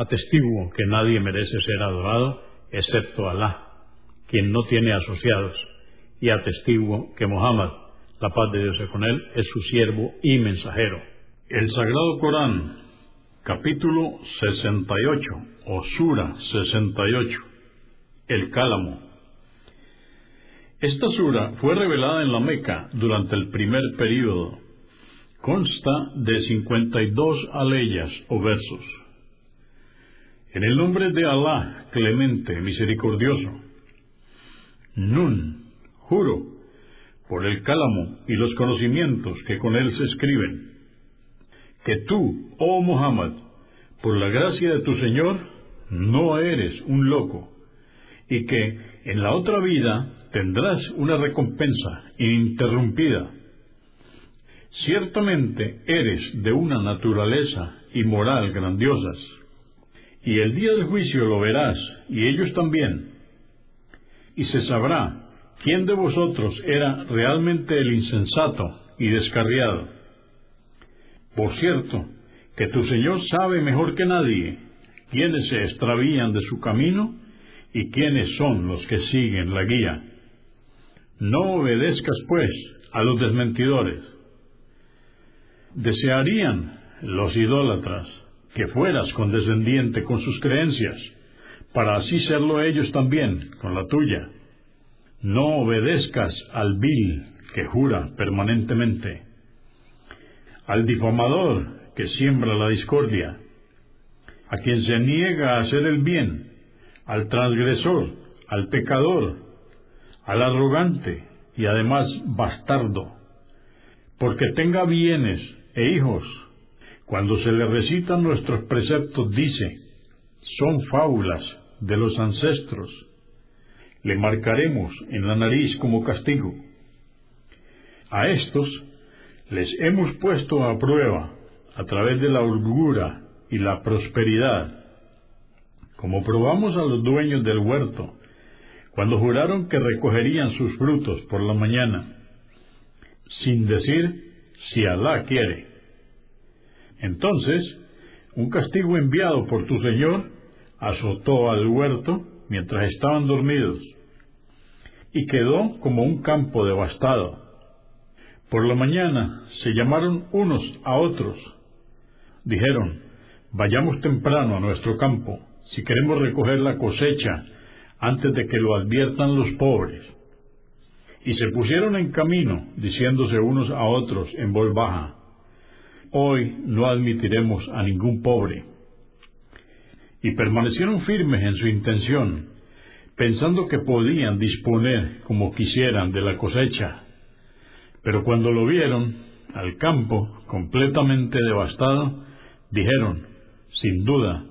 Atestiguo que nadie merece ser adorado excepto Alá, quien no tiene asociados, y atestiguo que Muhammad, la paz de Dios con él, es su siervo y mensajero. El Sagrado Corán, capítulo 68, o Sura 68, el Cálamo. Esta sura fue revelada en la Meca durante el primer período. Consta de 52 aleyas o versos. En el nombre de Alá, clemente, misericordioso. Nun, juro, por el cálamo y los conocimientos que con él se escriben, que tú, oh Muhammad, por la gracia de tu Señor, no eres un loco, y que en la otra vida tendrás una recompensa ininterrumpida. Ciertamente eres de una naturaleza y moral grandiosas y el día del juicio lo verás, y ellos también. Y se sabrá quién de vosotros era realmente el insensato y descarriado. Por cierto, que tu Señor sabe mejor que nadie quiénes se extravían de su camino y quiénes son los que siguen la guía. No obedezcas, pues, a los desmentidores. Desearían los idólatras que fueras condescendiente con sus creencias, para así serlo ellos también con la tuya. No obedezcas al vil que jura permanentemente, al difamador que siembra la discordia, a quien se niega a hacer el bien, al transgresor, al pecador, al arrogante y además bastardo, porque tenga bienes e hijos cuando se le recitan nuestros preceptos dice, son fábulas de los ancestros. Le marcaremos en la nariz como castigo. A estos les hemos puesto a prueba a través de la holgura y la prosperidad, como probamos a los dueños del huerto, cuando juraron que recogerían sus frutos por la mañana, sin decir si Alá quiere. Entonces, un castigo enviado por tu Señor azotó al huerto mientras estaban dormidos y quedó como un campo devastado. Por la mañana se llamaron unos a otros. Dijeron, vayamos temprano a nuestro campo si queremos recoger la cosecha antes de que lo adviertan los pobres. Y se pusieron en camino, diciéndose unos a otros en voz baja, hoy no admitiremos a ningún pobre. Y permanecieron firmes en su intención, pensando que podían disponer como quisieran de la cosecha. Pero cuando lo vieron, al campo, completamente devastado, dijeron, sin duda,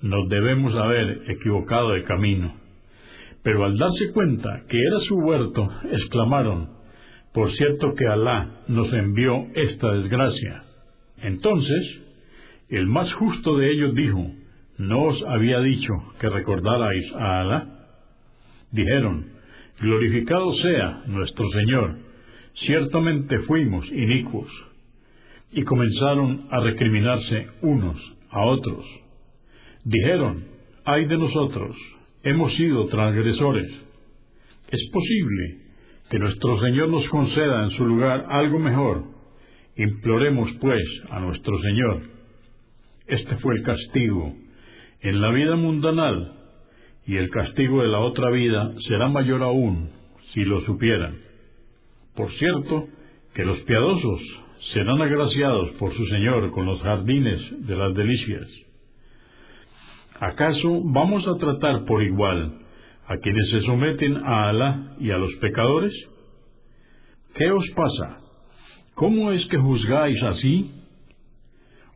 nos debemos haber equivocado de camino. Pero al darse cuenta que era su huerto, exclamaron, por cierto que Alá nos envió esta desgracia. Entonces, el más justo de ellos dijo, ¿no os había dicho que recordarais a Alá? Dijeron, glorificado sea nuestro Señor, ciertamente fuimos inicuos. Y comenzaron a recriminarse unos a otros. Dijeron, ay de nosotros, hemos sido transgresores. Es posible que nuestro Señor nos conceda en su lugar algo mejor Imploremos, pues, a nuestro Señor. Este fue el castigo en la vida mundanal, y el castigo de la otra vida será mayor aún si lo supieran. Por cierto, que los piadosos serán agraciados por su Señor con los jardines de las delicias. ¿Acaso vamos a tratar por igual a quienes se someten a Alá y a los pecadores? ¿Qué os pasa? ¿Cómo es que juzgáis así?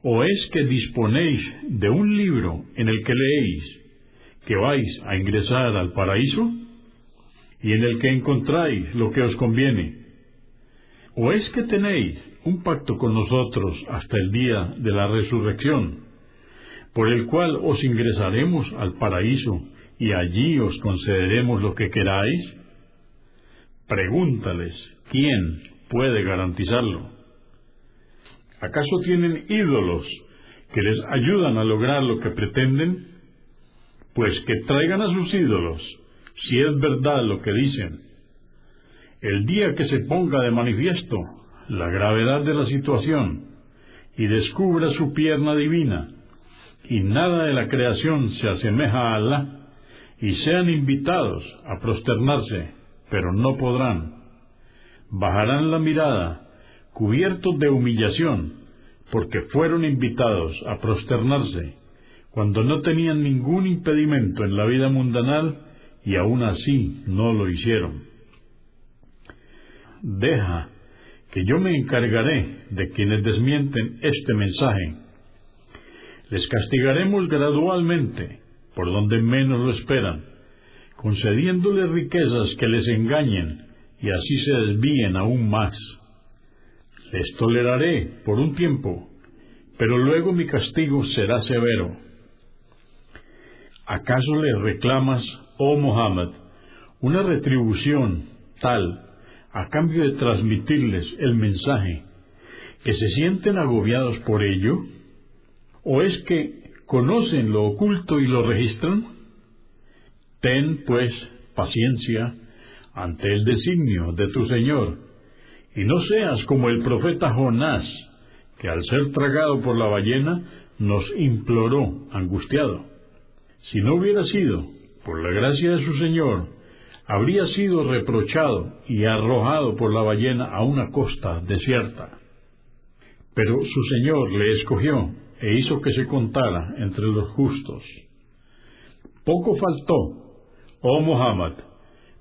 ¿O es que disponéis de un libro en el que leéis que vais a ingresar al paraíso y en el que encontráis lo que os conviene? ¿O es que tenéis un pacto con nosotros hasta el día de la resurrección, por el cual os ingresaremos al paraíso y allí os concederemos lo que queráis? Pregúntales, ¿quién puede garantizarlo? ¿Acaso tienen ídolos que les ayudan a lograr lo que pretenden? Pues que traigan a sus ídolos, si es verdad lo que dicen. El día que se ponga de manifiesto la gravedad de la situación y descubra su pierna divina, y nada de la creación se asemeja a Alá, y sean invitados a prosternarse, pero no podrán. Bajarán la mirada, cubiertos de humillación, porque fueron invitados a prosternarse, cuando no tenían ningún impedimento en la vida mundanal, y aún así no lo hicieron. Deja que yo me encargaré de quienes desmienten este mensaje. Les castigaremos gradualmente por donde menos lo esperan, concediéndoles riquezas que les engañen y así se desvíen aún más. Les toleraré por un tiempo, pero luego mi castigo será severo. ¿Acaso le reclamas, oh Muhammad, una retribución tal a cambio de transmitirles el mensaje, que se sienten agobiados por ello? ¿O es que conocen lo oculto y lo registran? Ten, pues, paciencia ante el designio de tu Señor, y no seas como el profeta Jonás, que al ser tragado por la ballena nos imploró angustiado. Si no hubiera sido por la gracia de su Señor, habría sido reprochado y arrojado por la ballena a una costa desierta. Pero su Señor le escogió e hizo que se contara entre los justos. Poco faltó, oh Muhammad,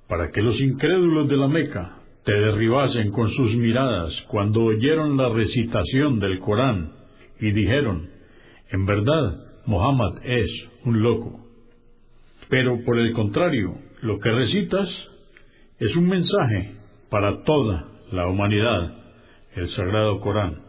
para que los incrédulos de la Meca te derribasen con sus miradas cuando oyeron la recitación del Corán y dijeron, en verdad, Muhammad es un loco. Pero por el contrario, lo que recitas es un mensaje para toda la humanidad, el Sagrado Corán.